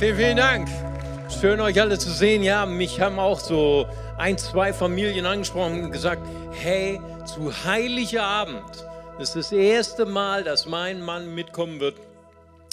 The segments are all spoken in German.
Vielen, vielen Dank. Schön, euch alle zu sehen. Ja, mich haben auch so ein, zwei Familien angesprochen und gesagt, hey, zu Heiligabend das ist das erste Mal, dass mein Mann mitkommen wird,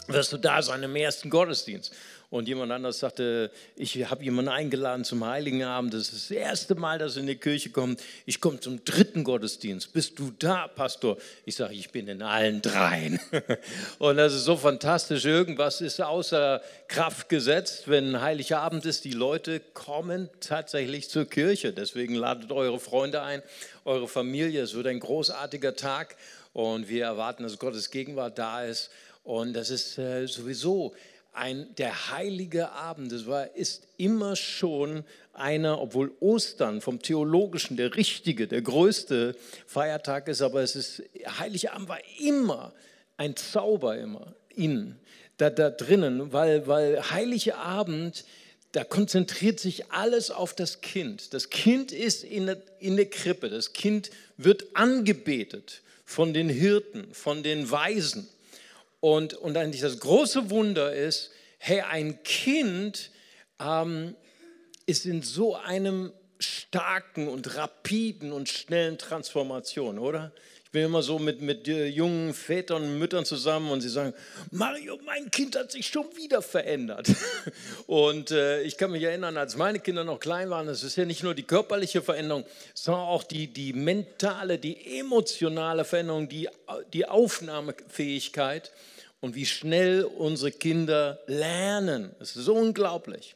wirst du da sein im ersten Gottesdienst. Und jemand anders sagte, ich habe jemanden eingeladen zum Heiligen Abend. Das ist das erste Mal, dass er in die Kirche kommt. Ich komme zum dritten Gottesdienst. Bist du da, Pastor? Ich sage, ich bin in allen dreien. Und das ist so fantastisch. Irgendwas ist außer Kraft gesetzt, wenn Heiliger Abend ist. Die Leute kommen tatsächlich zur Kirche. Deswegen ladet eure Freunde ein, eure Familie. Es wird ein großartiger Tag. Und wir erwarten, dass Gottes Gegenwart da ist. Und das ist äh, sowieso ein, der heilige Abend. Das war, ist immer schon einer, obwohl Ostern vom Theologischen der richtige, der größte Feiertag ist, aber es ist, Heilige Abend war immer ein Zauber immer innen, da, da drinnen, weil, weil Heilige Abend, da konzentriert sich alles auf das Kind. Das Kind ist in der, in der Krippe, das Kind wird angebetet von den Hirten, von den Weisen. Und, und eigentlich das große Wunder ist, hey, ein Kind ähm, ist in so einem starken und rapiden und schnellen Transformation, oder? Ich bin immer so mit, mit jungen Vätern und Müttern zusammen und sie sagen, Mario, mein Kind hat sich schon wieder verändert. Und äh, ich kann mich erinnern, als meine Kinder noch klein waren, es ist ja nicht nur die körperliche Veränderung, sondern auch die, die mentale, die emotionale Veränderung, die, die Aufnahmefähigkeit und wie schnell unsere Kinder lernen. Es ist so unglaublich.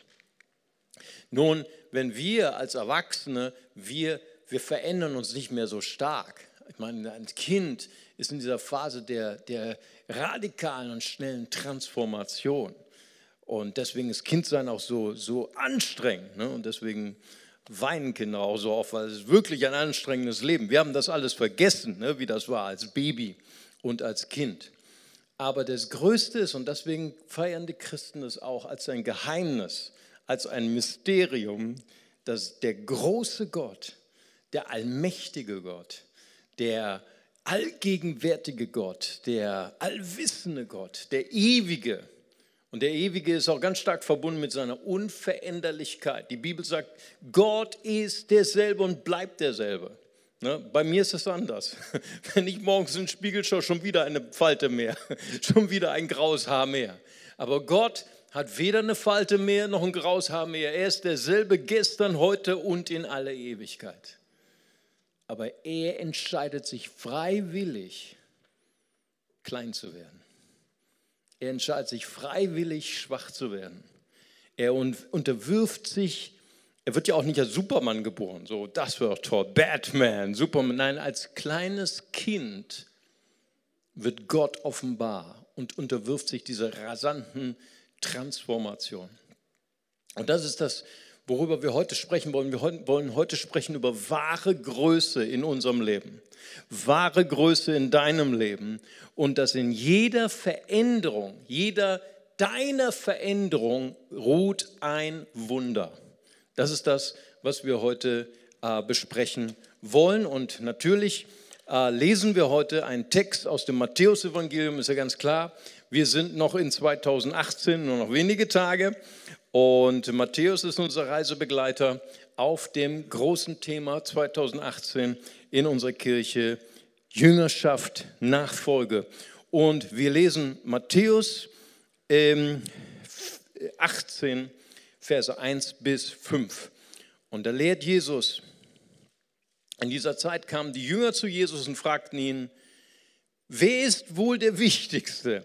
Nun, wenn wir als Erwachsene, wir, wir verändern uns nicht mehr so stark ich meine, ein Kind ist in dieser Phase der, der radikalen und schnellen Transformation. Und deswegen ist Kindsein auch so, so anstrengend. Ne? Und deswegen weinen Kinder auch so oft, weil es wirklich ein anstrengendes Leben. Wir haben das alles vergessen, ne? wie das war als Baby und als Kind. Aber das Größte ist, und deswegen feiern die Christen es auch als ein Geheimnis, als ein Mysterium, dass der große Gott, der allmächtige Gott, der allgegenwärtige Gott, der allwissende Gott, der ewige. Und der ewige ist auch ganz stark verbunden mit seiner Unveränderlichkeit. Die Bibel sagt, Gott ist derselbe und bleibt derselbe. Ne? Bei mir ist es anders. Wenn ich morgens in den Spiegel schaue, schon wieder eine Falte mehr, schon wieder ein graues Haar mehr. Aber Gott hat weder eine Falte mehr noch ein graues Haar mehr. Er ist derselbe gestern, heute und in aller Ewigkeit aber er entscheidet sich freiwillig, klein zu werden. Er entscheidet sich freiwillig, schwach zu werden. Er unterwirft sich, er wird ja auch nicht als Superman geboren, so, das wäre doch toll, Batman, Superman. Nein, als kleines Kind wird Gott offenbar und unterwirft sich dieser rasanten Transformation. Und das ist das, worüber wir heute sprechen wollen. Wir wollen heute sprechen über wahre Größe in unserem Leben, wahre Größe in deinem Leben und dass in jeder Veränderung, jeder deiner Veränderung ruht ein Wunder. Das ist das, was wir heute äh, besprechen wollen und natürlich äh, lesen wir heute einen Text aus dem Matthäusevangelium, ist ja ganz klar. Wir sind noch in 2018, nur noch wenige Tage. Und Matthäus ist unser Reisebegleiter auf dem großen Thema 2018 in unserer Kirche Jüngerschaft, Nachfolge. Und wir lesen Matthäus 18, Verse 1 bis 5. Und da lehrt Jesus, in dieser Zeit kamen die Jünger zu Jesus und fragten ihn, wer ist wohl der Wichtigste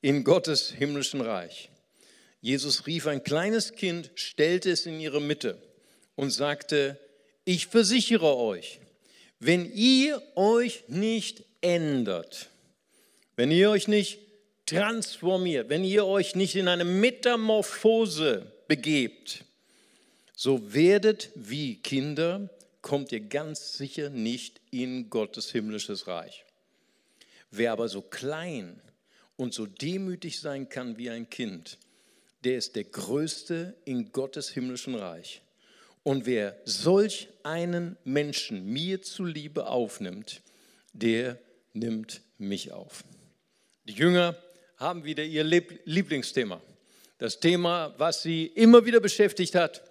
in Gottes himmlischen Reich? Jesus rief ein kleines Kind, stellte es in ihre Mitte und sagte, ich versichere euch, wenn ihr euch nicht ändert, wenn ihr euch nicht transformiert, wenn ihr euch nicht in eine Metamorphose begebt, so werdet wie Kinder, kommt ihr ganz sicher nicht in Gottes himmlisches Reich. Wer aber so klein und so demütig sein kann wie ein Kind, der ist der Größte in Gottes himmlischen Reich. Und wer solch einen Menschen mir zuliebe aufnimmt, der nimmt mich auf. Die Jünger haben wieder ihr Lieblingsthema. Das Thema, was sie immer wieder beschäftigt hat,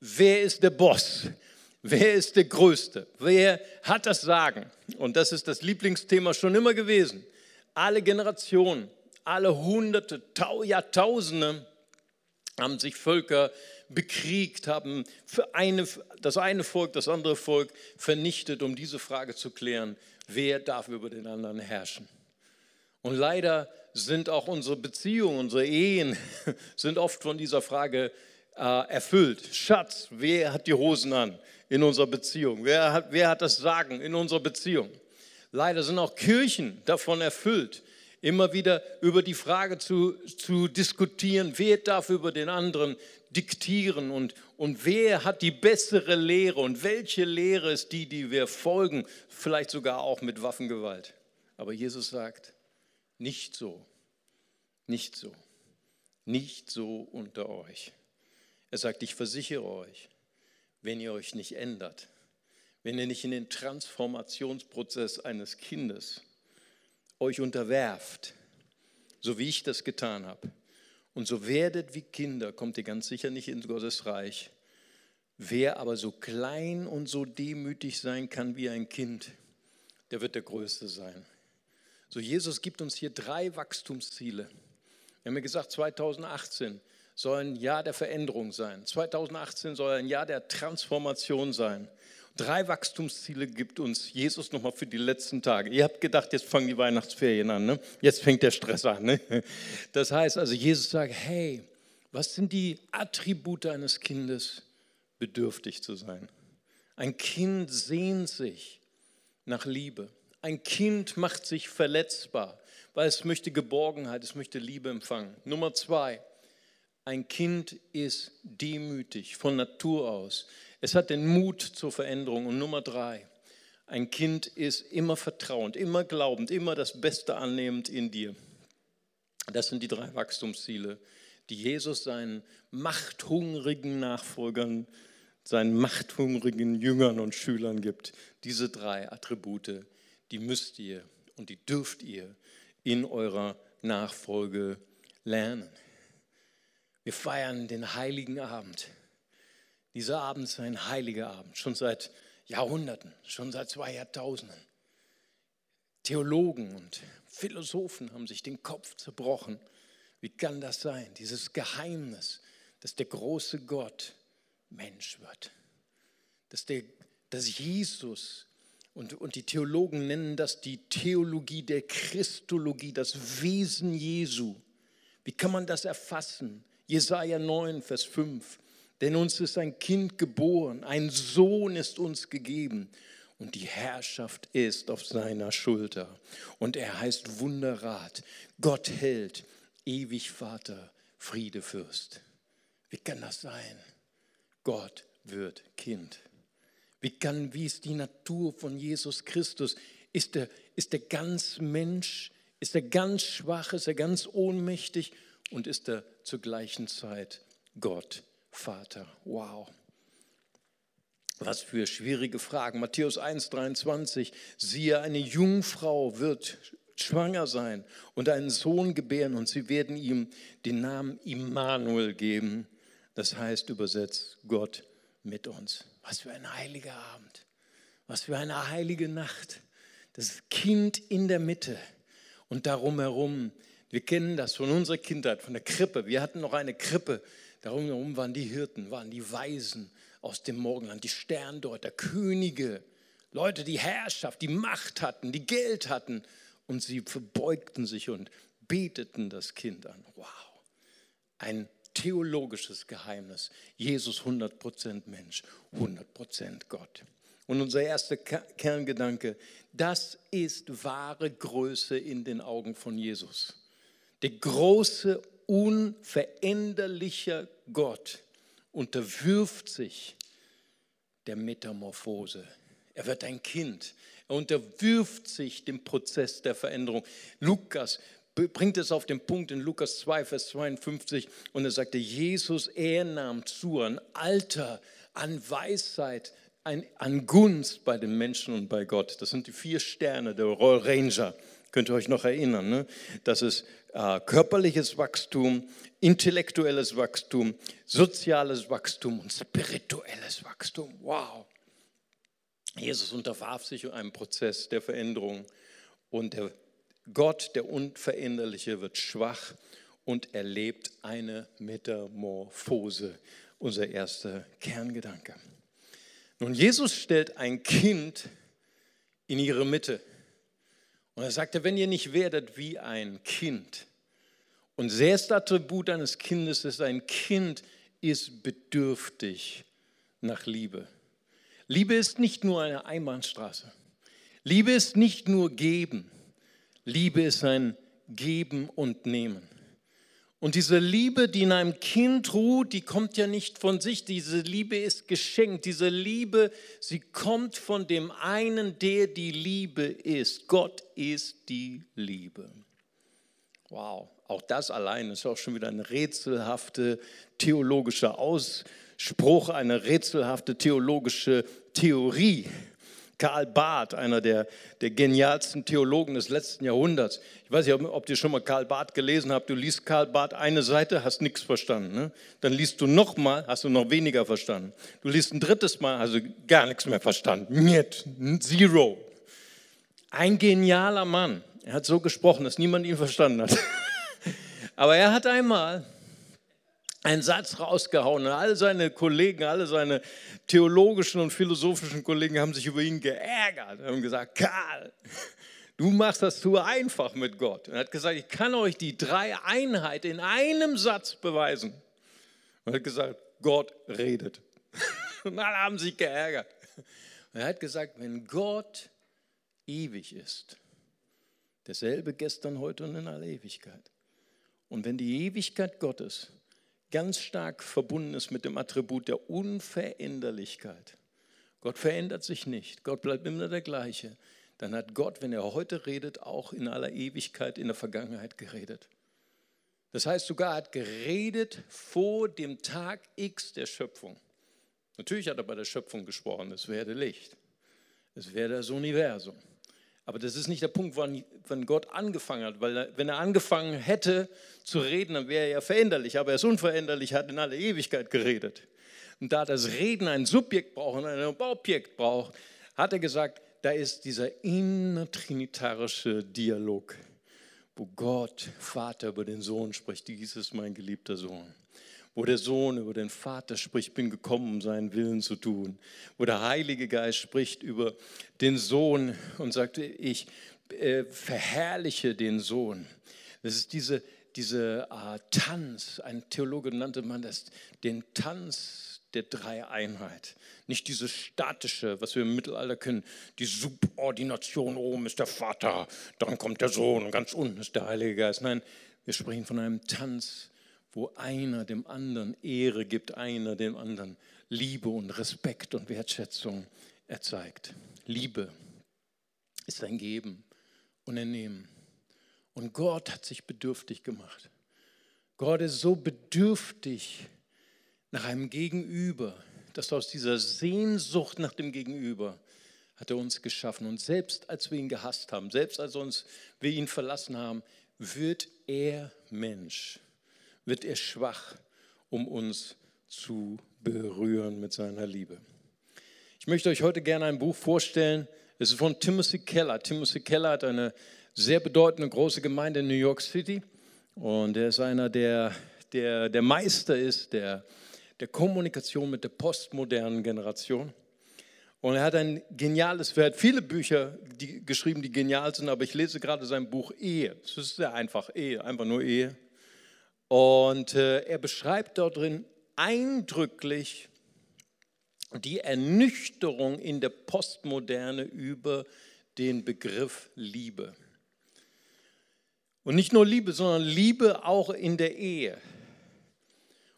wer ist der Boss? Wer ist der Größte? Wer hat das Sagen? Und das ist das Lieblingsthema schon immer gewesen. Alle Generationen, alle Hunderte, Jahrtausende haben sich Völker bekriegt, haben für eine, das eine Volk, das andere Volk vernichtet, um diese Frage zu klären, wer darf über den anderen herrschen. Und leider sind auch unsere Beziehungen, unsere Ehen, sind oft von dieser Frage äh, erfüllt. Schatz, wer hat die Hosen an in unserer Beziehung? Wer hat, wer hat das Sagen in unserer Beziehung? Leider sind auch Kirchen davon erfüllt, immer wieder über die Frage zu, zu diskutieren, wer darf über den anderen diktieren und, und wer hat die bessere Lehre und welche Lehre ist die, die wir folgen, vielleicht sogar auch mit Waffengewalt. Aber Jesus sagt, nicht so, nicht so, nicht so unter euch. Er sagt, ich versichere euch, wenn ihr euch nicht ändert, wenn ihr nicht in den Transformationsprozess eines Kindes euch unterwerft, so wie ich das getan habe, und so werdet wie Kinder, kommt ihr ganz sicher nicht in Gottes Reich. Wer aber so klein und so demütig sein kann wie ein Kind, der wird der Größte sein. So, Jesus gibt uns hier drei Wachstumsziele. Wir haben ja gesagt, 2018 soll ein Jahr der Veränderung sein. 2018 soll ein Jahr der Transformation sein. Drei Wachstumsziele gibt uns Jesus nochmal für die letzten Tage. Ihr habt gedacht, jetzt fangen die Weihnachtsferien an, ne? jetzt fängt der Stress an. Ne? Das heißt also, Jesus sagt, hey, was sind die Attribute eines Kindes? Bedürftig zu sein. Ein Kind sehnt sich nach Liebe. Ein Kind macht sich verletzbar, weil es möchte Geborgenheit, es möchte Liebe empfangen. Nummer zwei, ein Kind ist demütig von Natur aus. Es hat den Mut zur Veränderung. Und Nummer drei, ein Kind ist immer vertrauend, immer glaubend, immer das Beste annehmend in dir. Das sind die drei Wachstumsziele, die Jesus seinen machthungrigen Nachfolgern, seinen machthungrigen Jüngern und Schülern gibt. Diese drei Attribute, die müsst ihr und die dürft ihr in eurer Nachfolge lernen. Wir feiern den heiligen Abend. Dieser Abend ist ein heiliger Abend, schon seit Jahrhunderten, schon seit zwei Jahrtausenden. Theologen und Philosophen haben sich den Kopf zerbrochen. Wie kann das sein? Dieses Geheimnis, dass der große Gott Mensch wird. Dass, der, dass Jesus, und, und die Theologen nennen das die Theologie der Christologie, das Wesen Jesu. Wie kann man das erfassen? Jesaja 9, Vers 5. Denn uns ist ein Kind geboren, ein Sohn ist uns gegeben und die Herrschaft ist auf seiner Schulter. Und er heißt Wunderrat, Gott hält, ewig Vater, Friedefürst. Wie kann das sein? Gott wird Kind. Wie kann, wie ist die Natur von Jesus Christus? Ist er, ist er ganz Mensch? Ist er ganz schwach? Ist er ganz ohnmächtig? Und ist er zur gleichen Zeit Gott? Vater. Wow. Was für schwierige Fragen. Matthäus 1,23. Siehe, eine Jungfrau wird schwanger sein und einen Sohn gebären und sie werden ihm den Namen Immanuel geben. Das heißt übersetzt Gott mit uns. Was für ein heiliger Abend. Was für eine heilige Nacht. Das Kind in der Mitte und darum herum. Wir kennen das von unserer Kindheit, von der Krippe. Wir hatten noch eine Krippe Darum herum waren die Hirten, waren die Weisen aus dem Morgenland, die Sterndeuter, Könige, Leute, die Herrschaft, die Macht hatten, die Geld hatten. Und sie verbeugten sich und beteten das Kind an. Wow, ein theologisches Geheimnis. Jesus 100% Mensch, 100% Gott. Und unser erster Kerngedanke, das ist wahre Größe in den Augen von Jesus. Der große unveränderlicher Gott unterwirft sich der Metamorphose. Er wird ein Kind. Er unterwirft sich dem Prozess der Veränderung. Lukas bringt es auf den Punkt in Lukas 2, Vers 52 und er sagte, Jesus, er nahm zu an Alter, an Weisheit, an, an Gunst bei den Menschen und bei Gott. Das sind die vier Sterne der Royal Ranger Könnt ihr euch noch erinnern? Ne? Das ist äh, körperliches Wachstum, intellektuelles Wachstum, soziales Wachstum und spirituelles Wachstum. Wow. Jesus unterwarf sich einem Prozess der Veränderung und der Gott, der Unveränderliche, wird schwach und erlebt eine Metamorphose. Unser erster Kerngedanke. Nun, Jesus stellt ein Kind in ihre Mitte. Und er sagte, wenn ihr nicht werdet wie ein Kind, und das erste Attribut eines Kindes ist, ein Kind ist bedürftig nach Liebe. Liebe ist nicht nur eine Einbahnstraße. Liebe ist nicht nur geben. Liebe ist ein Geben und Nehmen. Und diese Liebe, die in einem Kind ruht, die kommt ja nicht von sich. Diese Liebe ist geschenkt. Diese Liebe, sie kommt von dem einen, der die Liebe ist. Gott ist die Liebe. Wow, auch das allein ist auch schon wieder ein rätselhafter theologischer Ausspruch, eine rätselhafte theologische Theorie. Karl Barth, einer der, der genialsten Theologen des letzten Jahrhunderts. Ich weiß nicht, ob, ob ihr schon mal Karl Barth gelesen habt. Du liest Karl Barth eine Seite, hast nichts verstanden. Ne? Dann liest du nochmal, hast du noch weniger verstanden. Du liest ein drittes Mal, hast du gar nichts mehr verstanden. Niet, zero. Ein genialer Mann. Er hat so gesprochen, dass niemand ihn verstanden hat. Aber er hat einmal einen Satz rausgehauen und alle seine Kollegen, alle seine theologischen und philosophischen Kollegen haben sich über ihn geärgert und gesagt, Karl, du machst das zu einfach mit Gott. Und er hat gesagt, ich kann euch die drei Einheit in einem Satz beweisen. Und er hat gesagt, Gott redet. Und alle haben sich geärgert. Und er hat gesagt, wenn Gott ewig ist, derselbe gestern, heute und in aller Ewigkeit. Und wenn die Ewigkeit Gottes ganz stark verbunden ist mit dem Attribut der Unveränderlichkeit. Gott verändert sich nicht, Gott bleibt immer der gleiche. Dann hat Gott, wenn er heute redet, auch in aller Ewigkeit in der Vergangenheit geredet. Das heißt sogar, er hat geredet vor dem Tag X der Schöpfung. Natürlich hat er bei der Schöpfung gesprochen, es werde Licht, es werde das Universum. Aber das ist nicht der Punkt, wann, Gott angefangen hat, weil wenn er angefangen hätte zu reden, dann wäre er ja veränderlich, aber er ist unveränderlich, hat in aller Ewigkeit geredet. Und da das Reden ein Subjekt braucht und ein Objekt braucht, hat er gesagt, da ist dieser innertrinitarische Dialog, wo Gott, Vater, über den Sohn spricht, dies ist mein geliebter Sohn wo der Sohn über den Vater spricht, bin gekommen, um seinen Willen zu tun, wo der Heilige Geist spricht über den Sohn und sagt, ich äh, verherrliche den Sohn. Das ist diese, diese äh, Tanz, ein Theologe nannte man das den Tanz der Dreieinheit. Nicht diese statische, was wir im Mittelalter kennen, die Subordination, oben ist der Vater, dann kommt der Sohn und ganz unten ist der Heilige Geist. Nein, wir sprechen von einem Tanz wo einer dem anderen Ehre gibt, einer dem anderen Liebe und Respekt und Wertschätzung erzeigt. Liebe ist ein Geben und ein Nehmen. Und Gott hat sich bedürftig gemacht. Gott ist so bedürftig nach einem Gegenüber, dass aus dieser Sehnsucht nach dem Gegenüber hat er uns geschaffen. Und selbst als wir ihn gehasst haben, selbst als uns, wir ihn verlassen haben, wird er Mensch wird er schwach, um uns zu berühren mit seiner Liebe. Ich möchte euch heute gerne ein Buch vorstellen. Es ist von Timothy Keller. Timothy Keller hat eine sehr bedeutende große Gemeinde in New York City und er ist einer, der der, der Meister ist der, der Kommunikation mit der postmodernen Generation. Und er hat ein geniales, er hat viele Bücher die, geschrieben, die genial sind, aber ich lese gerade sein Buch Ehe. Es ist sehr einfach, Ehe, einfach nur Ehe. Und äh, er beschreibt dort drin eindrücklich die Ernüchterung in der Postmoderne über den Begriff Liebe. Und nicht nur Liebe, sondern Liebe auch in der Ehe.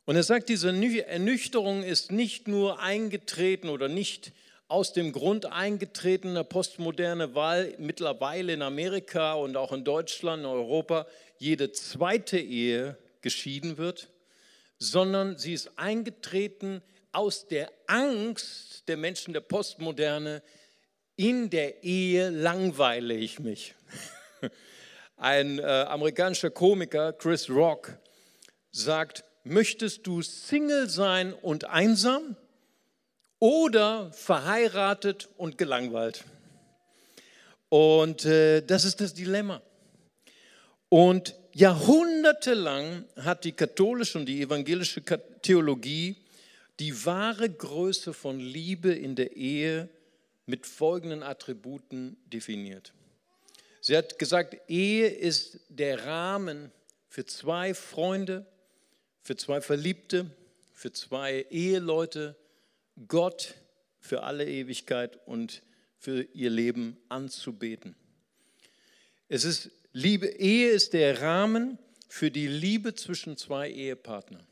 Und er sagt, diese Ernüchterung ist nicht nur eingetreten oder nicht aus dem Grund eingetreten in der Postmoderne, weil mittlerweile in Amerika und auch in Deutschland, in Europa jede zweite Ehe geschieden wird, sondern sie ist eingetreten aus der Angst der Menschen der Postmoderne, in der Ehe langweile ich mich. Ein äh, amerikanischer Komiker, Chris Rock, sagt, möchtest du Single sein und einsam oder verheiratet und gelangweilt? Und äh, das ist das Dilemma. Und jahrhundertelang hat die katholische und die evangelische Theologie die wahre Größe von Liebe in der Ehe mit folgenden Attributen definiert. Sie hat gesagt, Ehe ist der Rahmen für zwei Freunde, für zwei Verliebte, für zwei Eheleute, Gott für alle Ewigkeit und für ihr Leben anzubeten. Es ist Liebe, Ehe ist der Rahmen für die Liebe zwischen zwei Ehepartnern,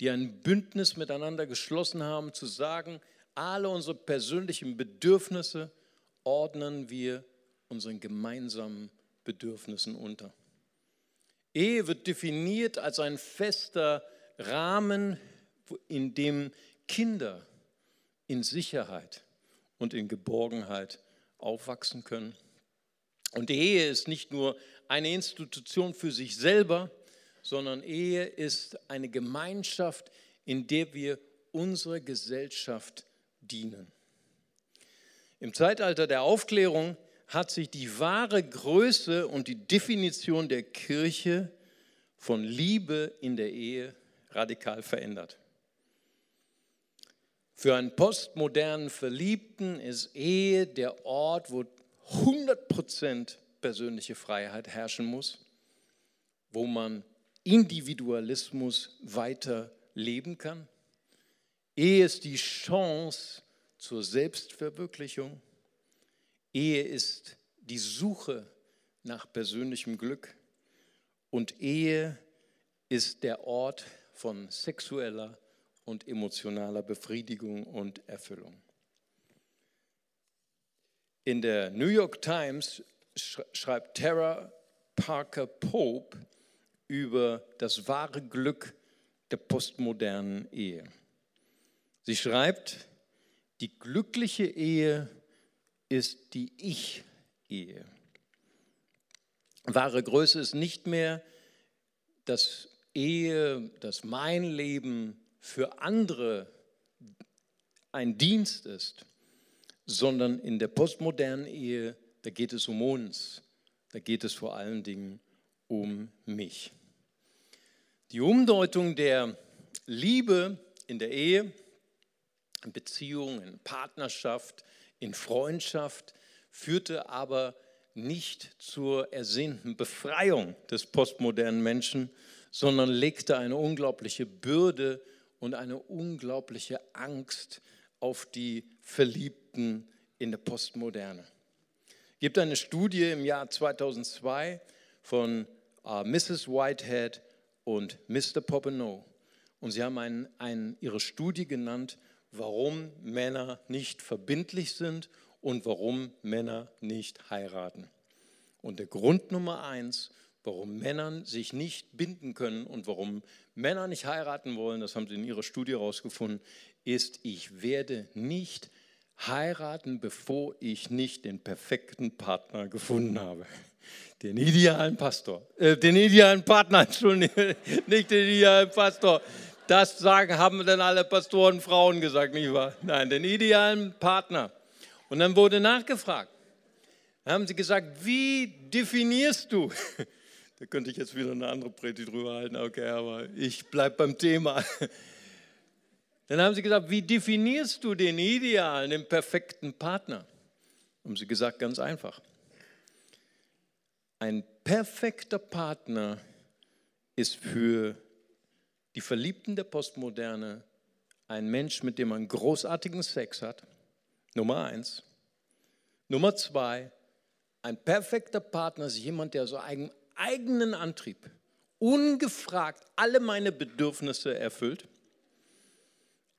die ein Bündnis miteinander geschlossen haben, zu sagen, alle unsere persönlichen Bedürfnisse ordnen wir unseren gemeinsamen Bedürfnissen unter. Ehe wird definiert als ein fester Rahmen, in dem Kinder in Sicherheit und in Geborgenheit aufwachsen können. Und die Ehe ist nicht nur eine Institution für sich selber, sondern Ehe ist eine Gemeinschaft, in der wir unserer Gesellschaft dienen. Im Zeitalter der Aufklärung hat sich die wahre Größe und die Definition der Kirche von Liebe in der Ehe radikal verändert. Für einen postmodernen Verliebten ist Ehe der Ort, wo 100% persönliche Freiheit herrschen muss, wo man Individualismus weiter leben kann. Ehe ist die Chance zur Selbstverwirklichung. Ehe ist die Suche nach persönlichem Glück. Und Ehe ist der Ort von sexueller und emotionaler Befriedigung und Erfüllung. In der New York Times schreibt Tara Parker Pope über das wahre Glück der postmodernen Ehe. Sie schreibt, die glückliche Ehe ist die Ich-Ehe. Wahre Größe ist nicht mehr, dass Ehe, dass mein Leben für andere ein Dienst ist, sondern in der postmodernen Ehe, da geht es um uns, da geht es vor allen Dingen um mich. Die Umdeutung der Liebe in der Ehe, in Beziehung, in Partnerschaft, in Freundschaft führte aber nicht zur ersehnten Befreiung des postmodernen Menschen, sondern legte eine unglaubliche Bürde und eine unglaubliche Angst auf die Verliebten in der Postmoderne. Es gibt eine Studie im Jahr 2002 von uh, Mrs. Whitehead und Mr. Popenow. Und sie haben ein, ein, ihre Studie genannt, warum Männer nicht verbindlich sind und warum Männer nicht heiraten. Und der Grund Nummer eins, warum Männer sich nicht binden können und warum Männer nicht heiraten wollen, das haben sie in ihrer Studie herausgefunden, ist, ich werde nicht heiraten, bevor ich nicht den perfekten Partner gefunden habe. Den idealen Pastor, äh, den idealen Partner, Entschuldigung, nicht den idealen Pastor. Das sagen, haben dann alle Pastoren Frauen gesagt, nicht wahr? Nein, den idealen Partner. Und dann wurde nachgefragt. Dann haben sie gesagt, wie definierst du da könnte ich jetzt wieder eine andere Predigt drüber halten, okay, aber ich bleibe beim Thema. Dann haben sie gesagt, wie definierst du den idealen, den perfekten Partner? Haben sie gesagt, ganz einfach. Ein perfekter Partner ist für die Verliebten der Postmoderne ein Mensch, mit dem man großartigen Sex hat. Nummer eins. Nummer zwei, ein perfekter Partner ist jemand, der so einen eigenen Antrieb ungefragt alle meine Bedürfnisse erfüllt.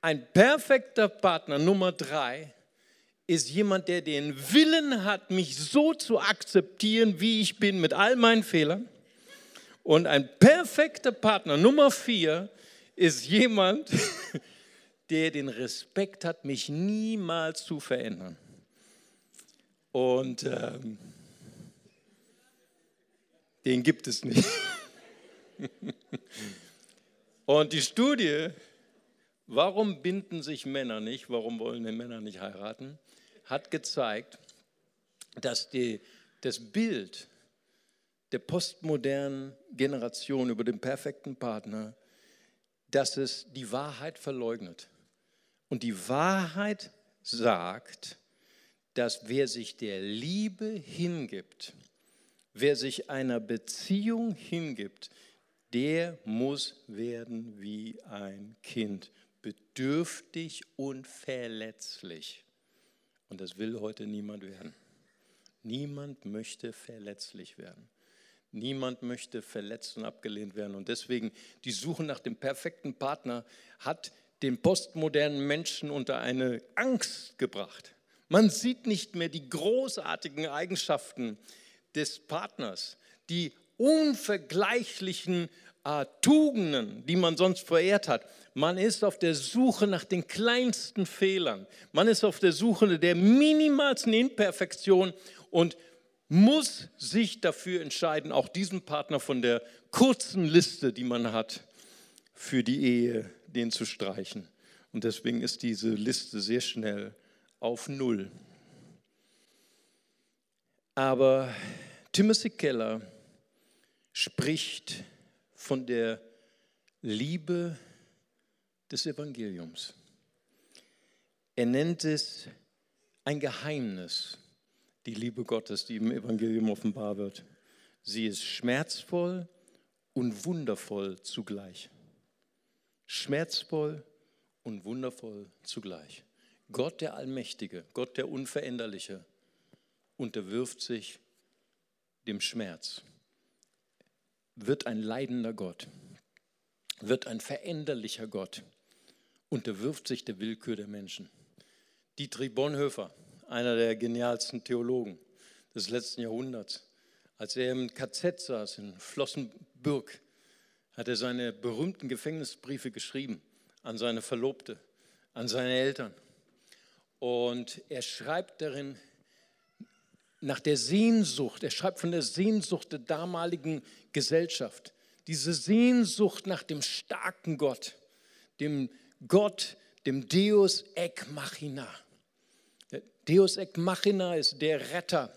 Ein perfekter Partner Nummer drei ist jemand, der den Willen hat, mich so zu akzeptieren, wie ich bin, mit all meinen Fehlern. Und ein perfekter Partner Nummer vier ist jemand, der den Respekt hat, mich niemals zu verändern. Und ähm, Den gibt es nicht. Und die Studie, warum binden sich Männer nicht, warum wollen die Männer nicht heiraten, hat gezeigt, dass die, das Bild der postmodernen Generation über den perfekten Partner, dass es die Wahrheit verleugnet. Und die Wahrheit sagt, dass wer sich der Liebe hingibt, wer sich einer Beziehung hingibt, der muss werden wie ein Kind, bedürftig und verletzlich. Und das will heute niemand werden. Niemand möchte verletzlich werden. Niemand möchte verletzt und abgelehnt werden. Und deswegen die Suche nach dem perfekten Partner hat den postmodernen Menschen unter eine Angst gebracht. Man sieht nicht mehr die großartigen Eigenschaften des Partners, die unvergleichlichen äh, Tugenden, die man sonst verehrt hat. Man ist auf der Suche nach den kleinsten Fehlern. Man ist auf der Suche der minimalsten Imperfektion und muss sich dafür entscheiden, auch diesen Partner von der kurzen Liste, die man hat, für die Ehe, den zu streichen. Und deswegen ist diese Liste sehr schnell auf Null. Aber Timothy Keller spricht von der Liebe des Evangeliums. Er nennt es ein Geheimnis, die Liebe Gottes, die im Evangelium offenbar wird. Sie ist schmerzvoll und wundervoll zugleich. Schmerzvoll und wundervoll zugleich. Gott der Allmächtige, Gott der Unveränderliche, unterwirft sich dem Schmerz wird ein leidender Gott, wird ein veränderlicher Gott, unterwirft sich der Willkür der Menschen. Dietrich Bonhoeffer, einer der genialsten Theologen des letzten Jahrhunderts, als er im KZ saß in Flossenbürg, hat er seine berühmten Gefängnisbriefe geschrieben an seine Verlobte, an seine Eltern. Und er schreibt darin, nach der Sehnsucht, er schreibt von der Sehnsucht der damaligen Gesellschaft, diese Sehnsucht nach dem starken Gott, dem Gott, dem Deus Ek Machina. Deus Ek Machina ist der Retter,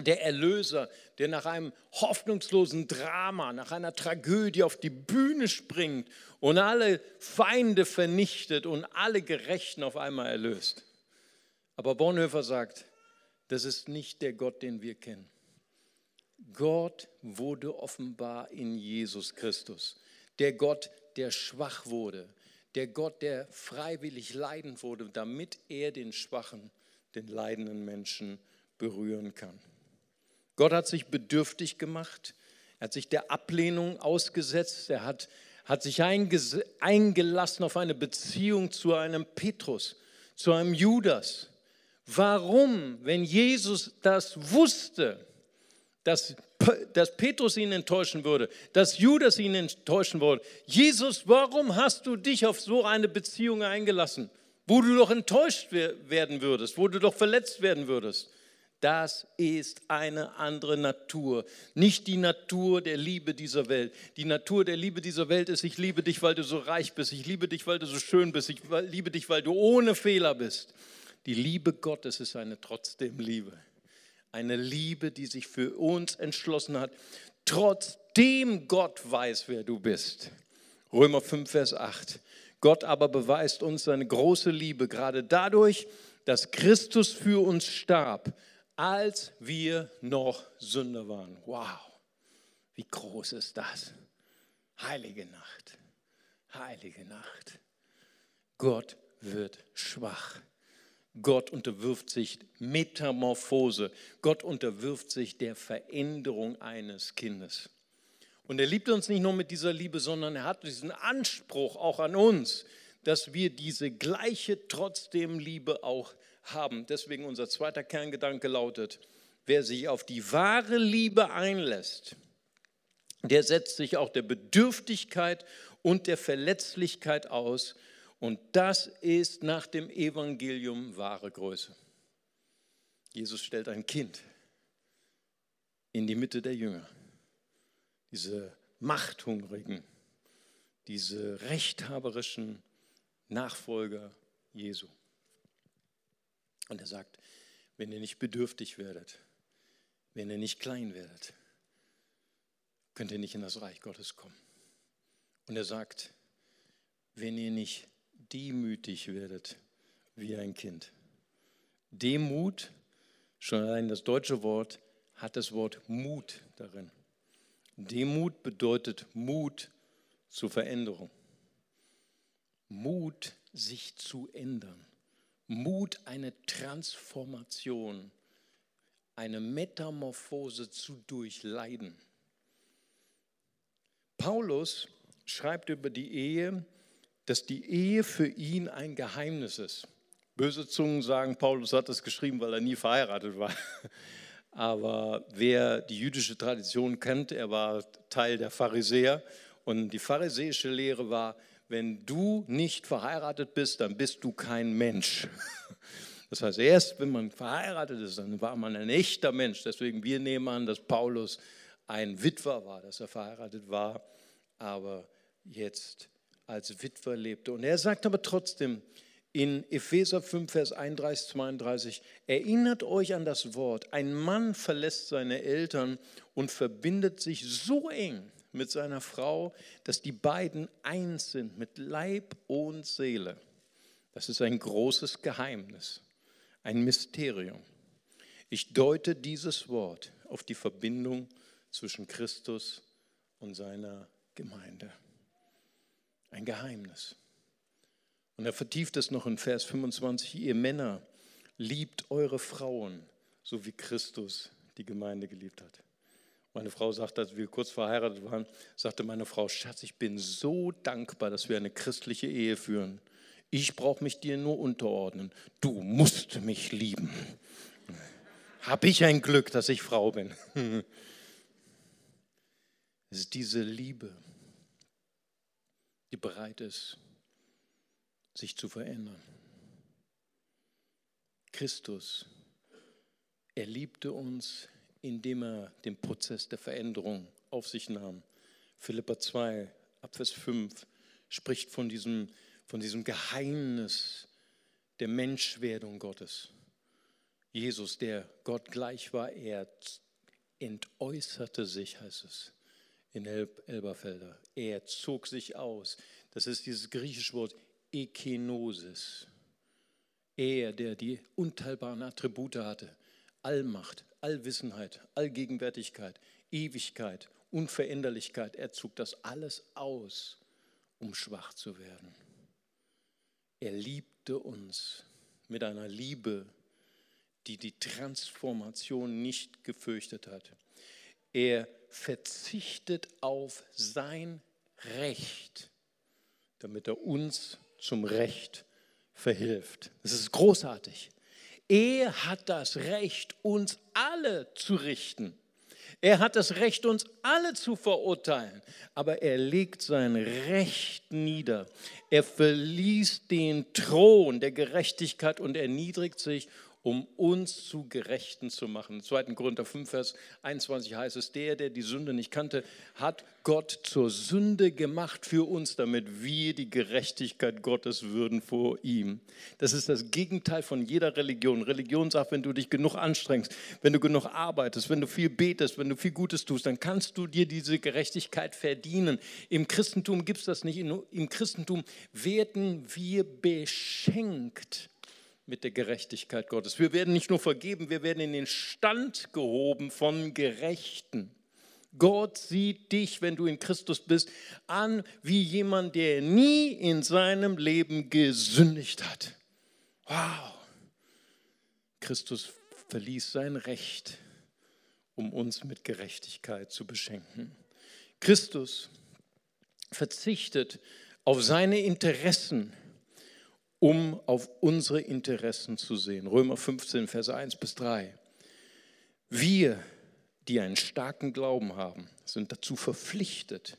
der Erlöser, der nach einem hoffnungslosen Drama, nach einer Tragödie auf die Bühne springt und alle Feinde vernichtet und alle Gerechten auf einmal erlöst. Aber Bonhoeffer sagt, das ist nicht der Gott, den wir kennen. Gott wurde offenbar in Jesus Christus. Der Gott, der schwach wurde. Der Gott, der freiwillig leiden wurde, damit er den schwachen, den leidenden Menschen berühren kann. Gott hat sich bedürftig gemacht. Er hat sich der Ablehnung ausgesetzt. Er hat, hat sich eingelassen auf eine Beziehung zu einem Petrus, zu einem Judas Warum, wenn Jesus das wusste, dass, dass Petrus ihn enttäuschen würde, dass Judas ihn enttäuschen würde, Jesus, warum hast du dich auf so eine Beziehung eingelassen, wo du doch enttäuscht werden würdest, wo du doch verletzt werden würdest? Das ist eine andere Natur, nicht die Natur der Liebe dieser Welt. Die Natur der Liebe dieser Welt ist, ich liebe dich, weil du so reich bist, ich liebe dich, weil du so schön bist, ich liebe dich, weil du ohne Fehler bist. Die Liebe Gottes ist eine trotzdem Liebe. Eine Liebe, die sich für uns entschlossen hat, trotzdem Gott weiß, wer du bist. Römer 5, Vers 8. Gott aber beweist uns seine große Liebe gerade dadurch, dass Christus für uns starb, als wir noch Sünder waren. Wow, wie groß ist das? Heilige Nacht, heilige Nacht. Gott wird schwach. Gott unterwirft sich Metamorphose. Gott unterwirft sich der Veränderung eines Kindes. Und er liebt uns nicht nur mit dieser Liebe, sondern er hat diesen Anspruch auch an uns, dass wir diese gleiche trotzdem Liebe auch haben. Deswegen unser zweiter Kerngedanke lautet, wer sich auf die wahre Liebe einlässt, der setzt sich auch der Bedürftigkeit und der Verletzlichkeit aus und das ist nach dem Evangelium wahre Größe. Jesus stellt ein Kind in die Mitte der Jünger. diese Machthungrigen, diese rechthaberischen Nachfolger Jesu. Und er sagt, wenn ihr nicht bedürftig werdet, wenn ihr nicht klein werdet, könnt ihr nicht in das Reich Gottes kommen. Und er sagt, wenn ihr nicht demütig werdet wie ein Kind. Demut, schon allein das deutsche Wort, hat das Wort Mut darin. Demut bedeutet Mut zur Veränderung. Mut, sich zu ändern. Mut, eine Transformation, eine Metamorphose zu durchleiden. Paulus schreibt über die Ehe, dass die Ehe für ihn ein Geheimnis ist. Böse Zungen sagen, Paulus hat das geschrieben, weil er nie verheiratet war. Aber wer die jüdische Tradition kennt, er war Teil der Pharisäer. Und die pharisäische Lehre war, wenn du nicht verheiratet bist, dann bist du kein Mensch. Das heißt, erst wenn man verheiratet ist, dann war man ein echter Mensch. Deswegen wir nehmen an, dass Paulus ein Witwer war, dass er verheiratet war, aber jetzt als Witwer lebte. Und er sagt aber trotzdem in Epheser 5, Vers 31, 32, erinnert euch an das Wort, ein Mann verlässt seine Eltern und verbindet sich so eng mit seiner Frau, dass die beiden eins sind mit Leib und Seele. Das ist ein großes Geheimnis, ein Mysterium. Ich deute dieses Wort auf die Verbindung zwischen Christus und seiner Gemeinde. Ein Geheimnis. Und er vertieft es noch in Vers 25, ihr Männer, liebt eure Frauen, so wie Christus die Gemeinde geliebt hat. Meine Frau sagte, als wir kurz verheiratet waren, sagte meine Frau, Schatz, ich bin so dankbar, dass wir eine christliche Ehe führen. Ich brauche mich dir nur unterordnen. Du musst mich lieben. Habe ich ein Glück, dass ich Frau bin. Es ist diese Liebe, die bereit ist, sich zu verändern. Christus, er liebte uns, indem er den Prozess der Veränderung auf sich nahm. Philippa 2, Abvers 5 spricht von diesem, von diesem Geheimnis der Menschwerdung Gottes. Jesus, der Gott gleich war, er entäußerte sich, heißt es in Elberfelder. Er zog sich aus. Das ist dieses griechische Wort Ekenosis. Er, der die unteilbaren Attribute hatte, Allmacht, Allwissenheit, Allgegenwärtigkeit, Ewigkeit, Unveränderlichkeit, er zog das alles aus, um schwach zu werden. Er liebte uns mit einer Liebe, die die Transformation nicht gefürchtet hat. Er verzichtet auf sein Recht, damit er uns zum Recht verhilft. Das ist großartig. Er hat das Recht, uns alle zu richten. Er hat das Recht, uns alle zu verurteilen, aber er legt sein Recht nieder. Er verließ den Thron der Gerechtigkeit und erniedrigt sich um uns zu Gerechten zu machen. 2. Korinther 5, Vers 21 heißt es, der, der die Sünde nicht kannte, hat Gott zur Sünde gemacht für uns, damit wir die Gerechtigkeit Gottes würden vor ihm. Das ist das Gegenteil von jeder Religion. Religion sagt, wenn du dich genug anstrengst, wenn du genug arbeitest, wenn du viel betest, wenn du viel Gutes tust, dann kannst du dir diese Gerechtigkeit verdienen. Im Christentum gibt es das nicht. Im Christentum werden wir beschenkt mit der Gerechtigkeit Gottes. Wir werden nicht nur vergeben, wir werden in den Stand gehoben von Gerechten. Gott sieht dich, wenn du in Christus bist, an wie jemand, der nie in seinem Leben gesündigt hat. Wow! Christus verließ sein Recht, um uns mit Gerechtigkeit zu beschenken. Christus verzichtet auf seine Interessen um auf unsere Interessen zu sehen. Römer 15, Verse 1 bis 3. Wir, die einen starken Glauben haben, sind dazu verpflichtet,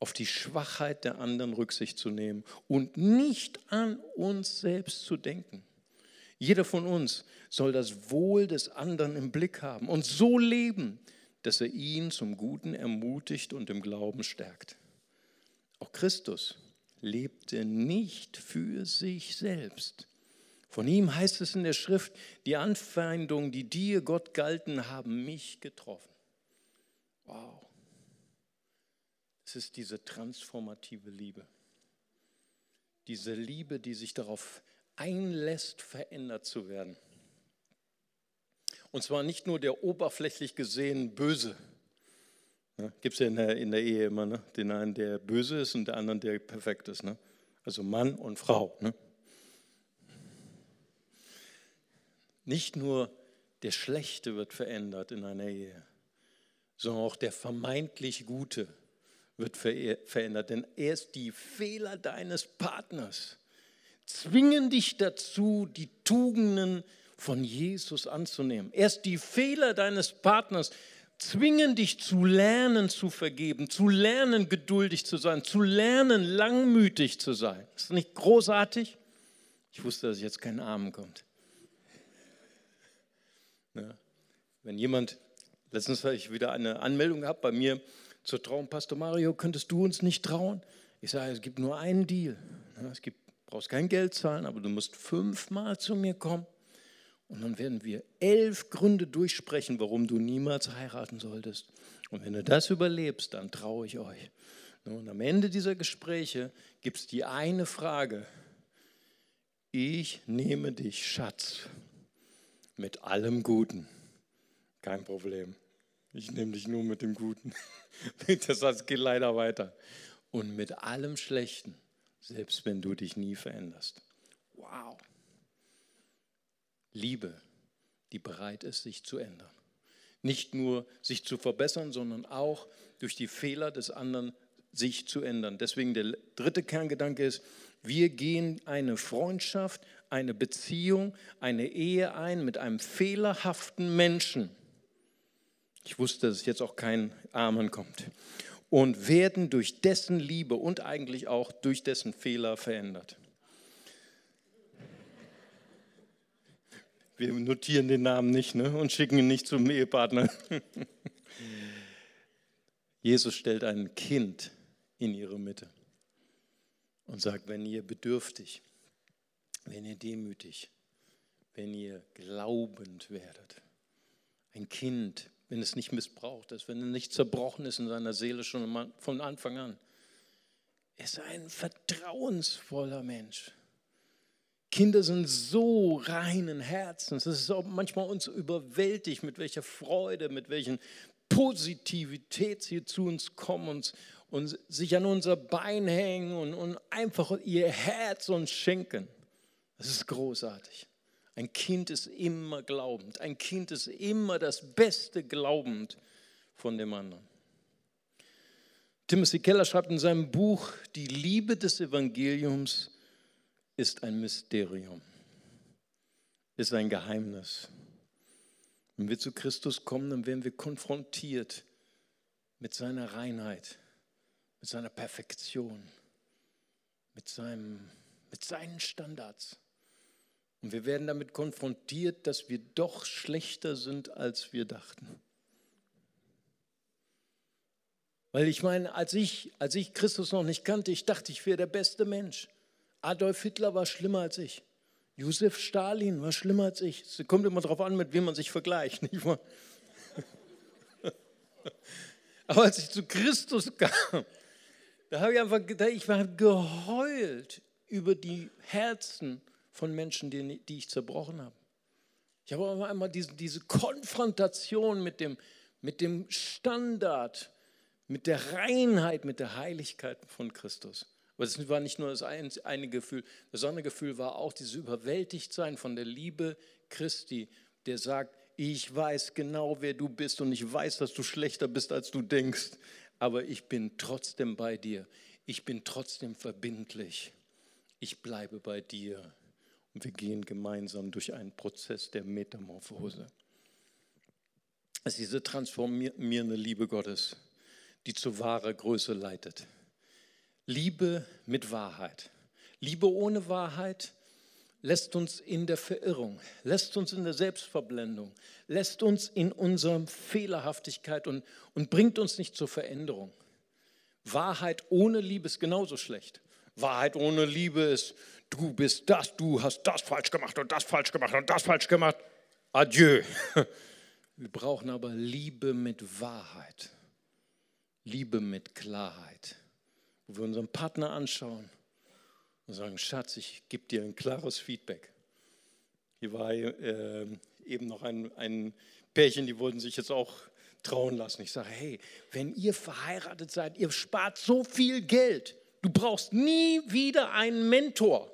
auf die Schwachheit der anderen Rücksicht zu nehmen und nicht an uns selbst zu denken. Jeder von uns soll das Wohl des anderen im Blick haben und so leben, dass er ihn zum Guten ermutigt und im Glauben stärkt. Auch Christus lebte nicht für sich selbst. Von ihm heißt es in der Schrift, die Anfeindungen, die dir, Gott, galten, haben mich getroffen. Wow. Es ist diese transformative Liebe. Diese Liebe, die sich darauf einlässt, verändert zu werden. Und zwar nicht nur der oberflächlich gesehen Böse. Ne? Gibt es ja in der, in der Ehe immer, ne? den einen, der böse ist und der anderen, der perfekt ist. Ne? Also Mann und Frau. Ne? Nicht nur der Schlechte wird verändert in einer Ehe, sondern auch der vermeintlich Gute wird verändert. Denn erst die Fehler deines Partners zwingen dich dazu, die Tugenden von Jesus anzunehmen. Erst die Fehler deines Partners zwingen dich zu lernen zu vergeben, zu lernen geduldig zu sein, zu lernen langmütig zu sein. Ist das nicht großartig? Ich wusste, dass jetzt kein Amen kommt. Ja. Wenn jemand, letztens habe ich wieder eine Anmeldung gehabt bei mir zur Trauung, Pastor Mario, könntest du uns nicht trauen? Ich sage, es gibt nur einen Deal. Es gibt, brauchst kein Geld zahlen, aber du musst fünfmal zu mir kommen und dann werden wir elf Gründe durchsprechen, warum du niemals heiraten solltest. Und wenn du das überlebst, dann traue ich euch. Und am Ende dieser Gespräche gibt es die eine Frage. Ich nehme dich, Schatz, mit allem Guten. Kein Problem. Ich nehme dich nur mit dem Guten. Das geht leider weiter. Und mit allem Schlechten, selbst wenn du dich nie veränderst. Wow. Liebe, die bereit ist, sich zu ändern. Nicht nur sich zu verbessern, sondern auch durch die Fehler des anderen sich zu ändern. Deswegen der dritte Kerngedanke ist, wir gehen eine Freundschaft, eine Beziehung, eine Ehe ein mit einem fehlerhaften Menschen. Ich wusste, dass jetzt auch kein Amen kommt. Und werden durch dessen Liebe und eigentlich auch durch dessen Fehler verändert. Wir notieren den Namen nicht ne? und schicken ihn nicht zum Ehepartner. Jesus stellt ein Kind in ihre Mitte und sagt, wenn ihr bedürftig, wenn ihr demütig, wenn ihr glaubend werdet, ein Kind, wenn es nicht missbraucht ist, wenn es nicht zerbrochen ist in seiner Seele schon von Anfang an, ist ein vertrauensvoller Mensch. Kinder sind so reinen Herzens. Es ist auch manchmal uns überwältigt, mit welcher Freude, mit welchen Positivität sie zu uns kommen und, und sich an unser Bein hängen und, und einfach ihr Herz uns schenken. Das ist großartig. Ein Kind ist immer glaubend. Ein Kind ist immer das Beste glaubend von dem anderen. Timothy Keller schreibt in seinem Buch Die Liebe des Evangeliums, ist ein Mysterium, ist ein Geheimnis. Wenn wir zu Christus kommen, dann werden wir konfrontiert mit seiner Reinheit, mit seiner Perfektion, mit, seinem, mit seinen Standards. Und wir werden damit konfrontiert, dass wir doch schlechter sind, als wir dachten. Weil ich meine, als ich, als ich Christus noch nicht kannte, ich dachte, ich wäre der beste Mensch. Adolf Hitler war schlimmer als ich. Josef Stalin war schlimmer als ich. Es kommt immer darauf an, mit wem man sich vergleicht. Nicht wahr? Aber als ich zu Christus kam, da habe ich einfach, ich war geheult über die Herzen von Menschen, die, die ich zerbrochen habe. Ich habe aber einmal diese, diese Konfrontation mit dem, mit dem Standard, mit der Reinheit, mit der Heiligkeit von Christus. Aber das war nicht nur das eine Gefühl. Das andere Gefühl war auch dieses Überwältigtsein von der Liebe Christi, der sagt, ich weiß genau, wer du bist und ich weiß, dass du schlechter bist, als du denkst, aber ich bin trotzdem bei dir. Ich bin trotzdem verbindlich. Ich bleibe bei dir. Und wir gehen gemeinsam durch einen Prozess der Metamorphose. Es ist diese transformierende Liebe Gottes, die zu wahrer Größe leitet. Liebe mit Wahrheit. Liebe ohne Wahrheit lässt uns in der Verirrung, lässt uns in der Selbstverblendung, lässt uns in unserer Fehlerhaftigkeit und, und bringt uns nicht zur Veränderung. Wahrheit ohne Liebe ist genauso schlecht. Wahrheit ohne Liebe ist, du bist das, du hast das falsch gemacht und das falsch gemacht und das falsch gemacht. Adieu. Wir brauchen aber Liebe mit Wahrheit, Liebe mit Klarheit, wo wir unseren Partner anschauen und sagen, Schatz, ich gebe dir ein klares Feedback. Hier war äh, eben noch ein, ein Pärchen, die wollten sich jetzt auch trauen lassen. Ich sage, hey, wenn ihr verheiratet seid, ihr spart so viel Geld. Du brauchst nie wieder einen Mentor.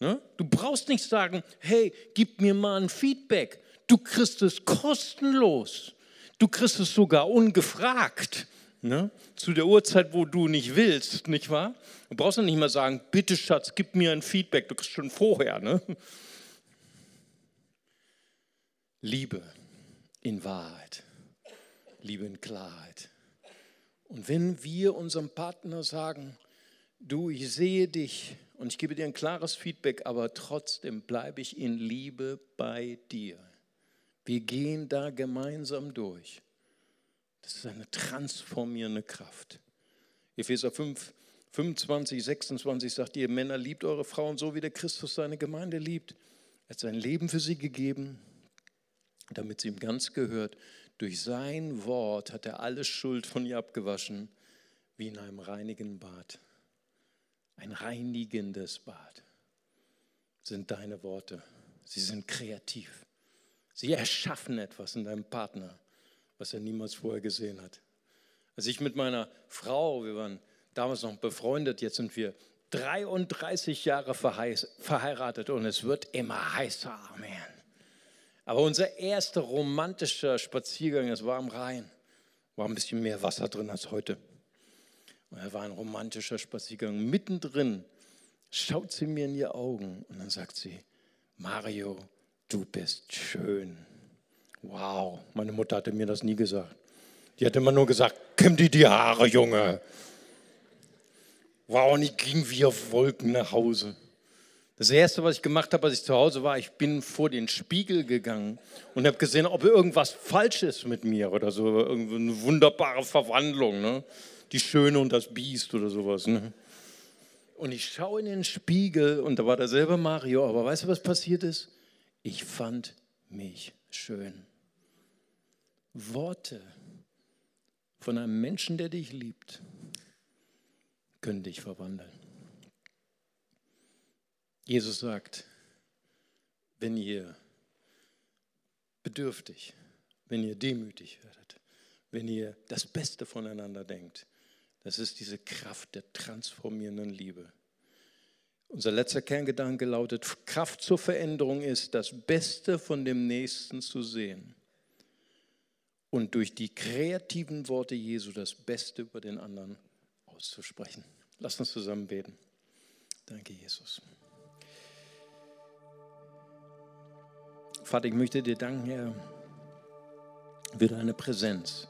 Ne? Du brauchst nicht sagen, hey, gib mir mal ein Feedback. Du kriegst es kostenlos. Du kriegst es sogar ungefragt. Ne? Zu der Uhrzeit, wo du nicht willst, nicht wahr? Du brauchst ja nicht mal sagen, bitte Schatz, gib mir ein Feedback, du kriegst schon vorher. Ne? Liebe in Wahrheit, Liebe in Klarheit. Und wenn wir unserem Partner sagen, du, ich sehe dich und ich gebe dir ein klares Feedback, aber trotzdem bleibe ich in Liebe bei dir. Wir gehen da gemeinsam durch. Das ist eine transformierende Kraft. Epheser 5, 25, 26 sagt ihr, Männer, liebt eure Frauen so, wie der Christus seine Gemeinde liebt. Er hat sein Leben für sie gegeben, damit sie ihm ganz gehört. Durch sein Wort hat er alle Schuld von ihr abgewaschen, wie in einem reinigen Bad. Ein reinigendes Bad sind deine Worte. Sie sind kreativ. Sie erschaffen etwas in deinem Partner was er niemals vorher gesehen hat. Als ich mit meiner Frau, wir waren damals noch befreundet, jetzt sind wir 33 Jahre verheiratet und es wird immer heißer. Amen. Aber unser erster romantischer Spaziergang, es war am Rhein, war ein bisschen mehr Wasser drin als heute. Und er war ein romantischer Spaziergang. Mittendrin schaut sie mir in die Augen und dann sagt sie, Mario, du bist schön. Wow, meine Mutter hatte mir das nie gesagt. Die hat immer nur gesagt, kämm dir die Haare, Junge. Wow, und ich ging wie auf Wolken nach Hause. Das Erste, was ich gemacht habe, als ich zu Hause war, ich bin vor den Spiegel gegangen und habe gesehen, ob irgendwas falsch ist mit mir oder so. Eine wunderbare Verwandlung, ne? die Schöne und das Biest oder sowas. Ne? Und ich schaue in den Spiegel und da war derselbe Mario, aber weißt du, was passiert ist? Ich fand mich schön. Worte von einem Menschen, der dich liebt, können dich verwandeln. Jesus sagt, wenn ihr bedürftig, wenn ihr demütig werdet, wenn ihr das Beste voneinander denkt, das ist diese Kraft der transformierenden Liebe. Unser letzter Kerngedanke lautet, Kraft zur Veränderung ist, das Beste von dem Nächsten zu sehen und durch die kreativen Worte Jesu das Beste über den anderen auszusprechen. Lass uns zusammen beten. Danke, Jesus. Vater, ich möchte dir danken, Herr, für deine Präsenz.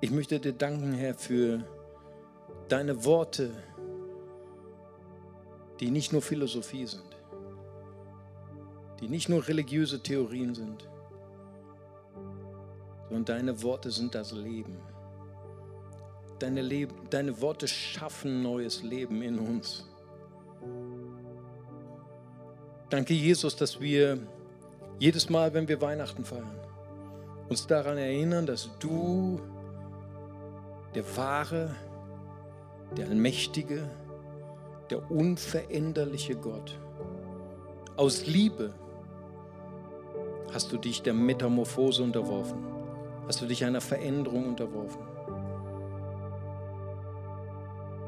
Ich möchte dir danken, Herr, für deine Worte, die nicht nur Philosophie sind, die nicht nur religiöse Theorien sind, sondern deine Worte sind das Leben. Deine, Leb deine Worte schaffen neues Leben in uns. Danke, Jesus, dass wir jedes Mal, wenn wir Weihnachten feiern, uns daran erinnern, dass du der wahre, der allmächtige, der unveränderliche Gott aus Liebe hast du dich der Metamorphose unterworfen hast du dich einer Veränderung unterworfen.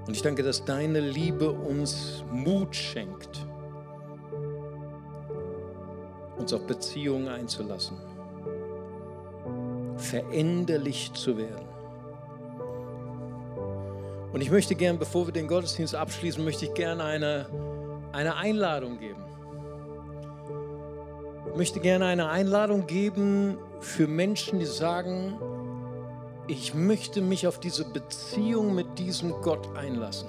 Und ich danke, dass deine Liebe uns Mut schenkt, uns auf Beziehungen einzulassen, veränderlich zu werden. Und ich möchte gern, bevor wir den Gottesdienst abschließen, möchte ich gerne eine, eine Einladung geben. Ich möchte gerne eine Einladung geben für Menschen, die sagen, ich möchte mich auf diese Beziehung mit diesem Gott einlassen.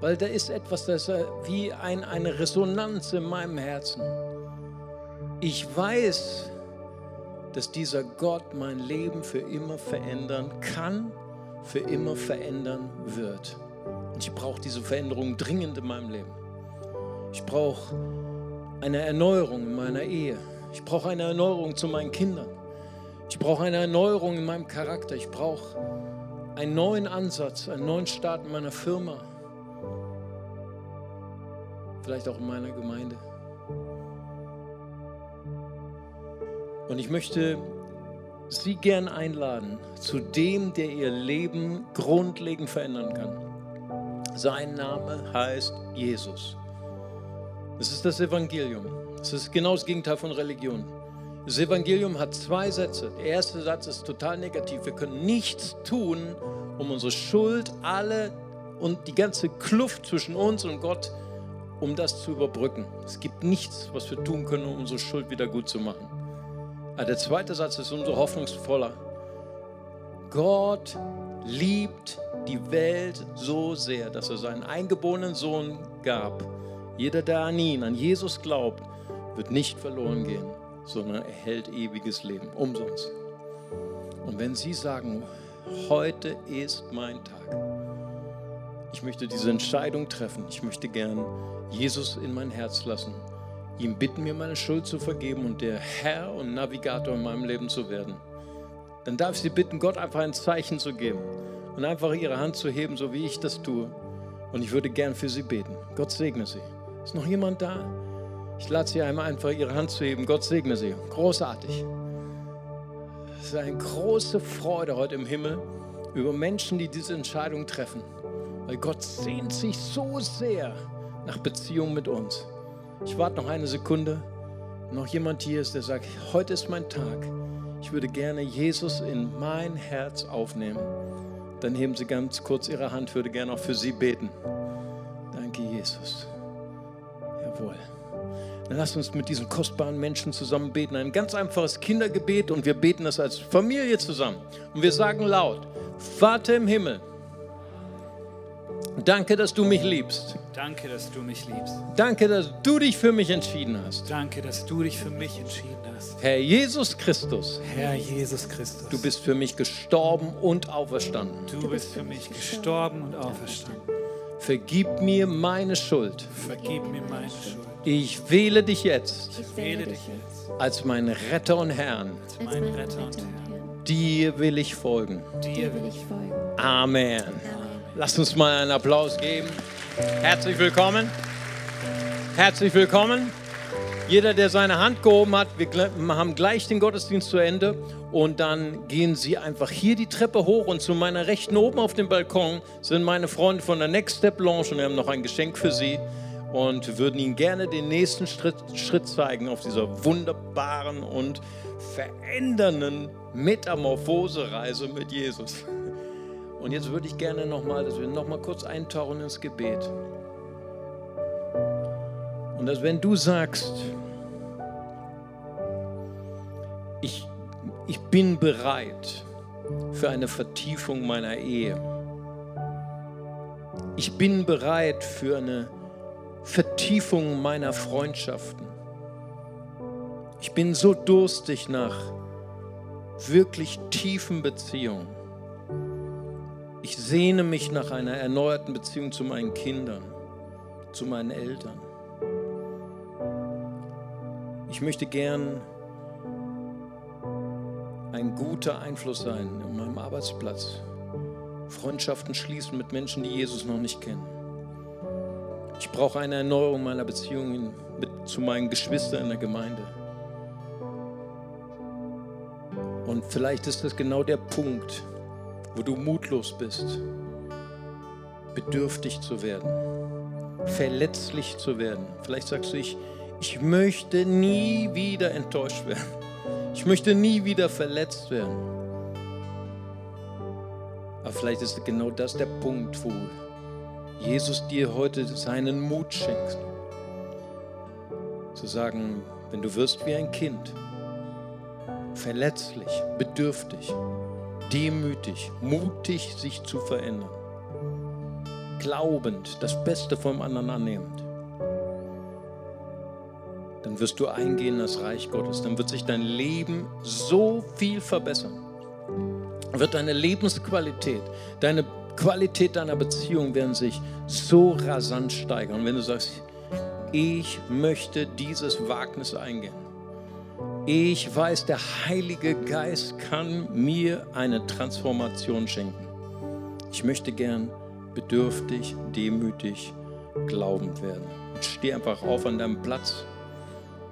weil da ist etwas, das ist wie ein, eine Resonanz in meinem Herzen. Ich weiß, dass dieser Gott mein Leben für immer verändern kann, für immer verändern wird. Und ich brauche diese Veränderung dringend in meinem Leben. Ich brauche eine Erneuerung in meiner Ehe. Ich brauche eine Erneuerung zu meinen Kindern. Ich brauche eine Erneuerung in meinem Charakter. Ich brauche einen neuen Ansatz, einen neuen Start in meiner Firma. Vielleicht auch in meiner Gemeinde. Und ich möchte Sie gern einladen zu dem, der Ihr Leben grundlegend verändern kann. Sein Name heißt Jesus. Das ist das Evangelium. Das ist genau das Gegenteil von Religion. Das Evangelium hat zwei Sätze. Der erste Satz ist total negativ. Wir können nichts tun, um unsere Schuld, alle und die ganze Kluft zwischen uns und Gott, um das zu überbrücken. Es gibt nichts, was wir tun können, um unsere Schuld wieder gut zu machen. Aber der zweite Satz ist umso hoffnungsvoller. Gott liebt die Welt so sehr, dass er seinen eingeborenen Sohn gab. Jeder, der an ihn, an Jesus glaubt, wird nicht verloren gehen, sondern erhält ewiges Leben, umsonst. Und wenn Sie sagen, heute ist mein Tag, ich möchte diese Entscheidung treffen, ich möchte gern Jesus in mein Herz lassen, ihm bitten, mir meine Schuld zu vergeben und der Herr und Navigator in meinem Leben zu werden, dann darf ich Sie bitten, Gott einfach ein Zeichen zu geben und einfach Ihre Hand zu heben, so wie ich das tue. Und ich würde gern für Sie beten. Gott segne Sie. Ist noch jemand da? Ich lade Sie einmal einfach, Ihre Hand zu heben. Gott segne Sie. Großartig. Es ist eine große Freude heute im Himmel über Menschen, die diese Entscheidung treffen. Weil Gott sehnt sich so sehr nach Beziehung mit uns. Ich warte noch eine Sekunde. Noch jemand hier ist, der sagt, heute ist mein Tag. Ich würde gerne Jesus in mein Herz aufnehmen. Dann heben Sie ganz kurz Ihre Hand, würde gerne auch für Sie beten. Danke, Jesus. Jawohl. Dann lasst uns mit diesen kostbaren Menschen zusammen beten. Ein ganz einfaches Kindergebet und wir beten das als Familie zusammen. Und wir sagen laut, Vater im Himmel, danke, dass du mich liebst. Danke, dass du mich liebst. Danke, dass du dich für mich entschieden hast. Danke, dass du dich für mich entschieden hast. Herr Jesus Christus, Herr Jesus Christus, du bist für mich gestorben und auferstanden. du bist für mich gestorben und auferstanden. Vergib mir meine Schuld. Vergib mir meine Schuld. Ich wähle dich jetzt Ich wähle dich jetzt als meinen Retter und Herrn. als meinen Retter und Herrn. Dir will ich folgen. Dir will will ich folgen. Amen. Lasst uns mal einen Applaus geben. Herzlich willkommen. Herzlich willkommen. Jeder, der seine Hand gehoben hat, wir haben gleich den Gottesdienst zu Ende und dann gehen Sie einfach hier die Treppe hoch und zu meiner Rechten oben auf dem Balkon sind meine Freunde von der Next Step Lounge und wir haben noch ein Geschenk für Sie und würden Ihnen gerne den nächsten Schritt, Schritt zeigen auf dieser wunderbaren und verändernden Metamorphose-Reise mit Jesus. Und jetzt würde ich gerne nochmal, dass wir nochmal kurz eintauchen ins Gebet. Und dass wenn du sagst, ich, ich bin bereit für eine Vertiefung meiner Ehe. Ich bin bereit für eine Vertiefung meiner Freundschaften. Ich bin so durstig nach wirklich tiefen Beziehungen. Ich sehne mich nach einer erneuerten Beziehung zu meinen Kindern, zu meinen Eltern. Ich möchte gern ein guter Einfluss sein an meinem Arbeitsplatz. Freundschaften schließen mit Menschen, die Jesus noch nicht kennen. Ich brauche eine Erneuerung meiner Beziehungen mit, zu meinen Geschwistern in der Gemeinde. Und vielleicht ist das genau der Punkt, wo du mutlos bist, bedürftig zu werden, verletzlich zu werden. Vielleicht sagst du, ich, ich möchte nie wieder enttäuscht werden. Ich möchte nie wieder verletzt werden. Aber vielleicht ist genau das der Punkt, wo Jesus dir heute seinen Mut schenkt. Zu sagen, wenn du wirst wie ein Kind, verletzlich, bedürftig, demütig, mutig sich zu verändern, glaubend, das Beste vom anderen annehmend, wirst du eingehen in das Reich Gottes. Dann wird sich dein Leben so viel verbessern. Wird deine Lebensqualität, deine Qualität deiner Beziehung werden sich so rasant steigern. Und wenn du sagst, ich möchte dieses Wagnis eingehen. Ich weiß, der Heilige Geist kann mir eine Transformation schenken. Ich möchte gern bedürftig, demütig, glaubend werden. steh einfach auf an deinem Platz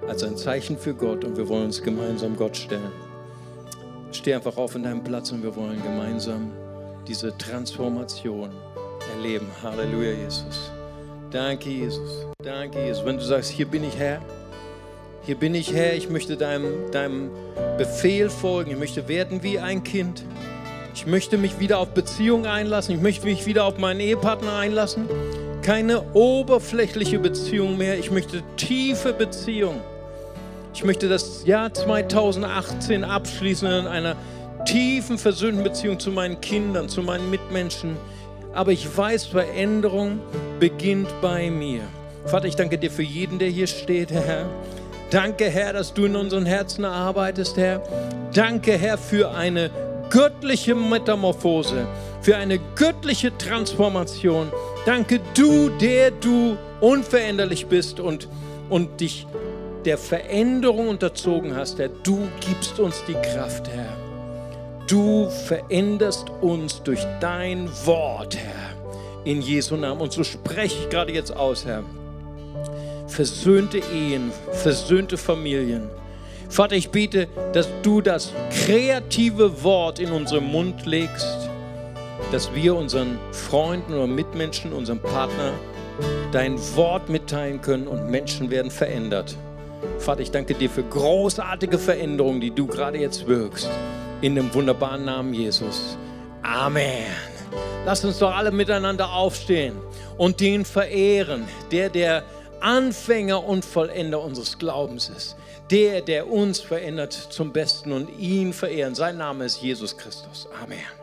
als ein Zeichen für Gott und wir wollen uns gemeinsam Gott stellen. Steh einfach auf an deinem Platz und wir wollen gemeinsam diese Transformation erleben. Halleluja, Jesus. Danke, Jesus. Danke, Jesus. Wenn du sagst, hier bin ich Herr, hier bin ich Herr, ich möchte deinem, deinem Befehl folgen, ich möchte werden wie ein Kind. Ich möchte mich wieder auf Beziehung einlassen. Ich möchte mich wieder auf meinen Ehepartner einlassen. Keine oberflächliche Beziehung mehr. Ich möchte tiefe Beziehung. Ich möchte das Jahr 2018 abschließen in einer tiefen, versöhnten Beziehung zu meinen Kindern, zu meinen Mitmenschen. Aber ich weiß, Veränderung beginnt bei mir. Vater, ich danke dir für jeden, der hier steht, Herr. Danke, Herr, dass du in unseren Herzen arbeitest, Herr. Danke, Herr, für eine göttliche Metamorphose, für eine göttliche Transformation. Danke du, der du unveränderlich bist und, und dich der Veränderung unterzogen hast, Herr. Du gibst uns die Kraft, Herr. Du veränderst uns durch dein Wort, Herr. In Jesu Namen. Und so spreche ich gerade jetzt aus, Herr. Versöhnte Ehen, versöhnte Familien Vater, ich bete, dass du das kreative Wort in unseren Mund legst, dass wir unseren Freunden oder Mitmenschen, unserem Partner dein Wort mitteilen können und Menschen werden verändert. Vater, ich danke dir für großartige Veränderungen, die du gerade jetzt wirkst. In dem wunderbaren Namen Jesus. Amen. Lass uns doch alle miteinander aufstehen und den verehren, der der Anfänger und Vollender unseres Glaubens ist der, der uns verändert zum Besten und ihn verehren. Sein Name ist Jesus Christus. Amen.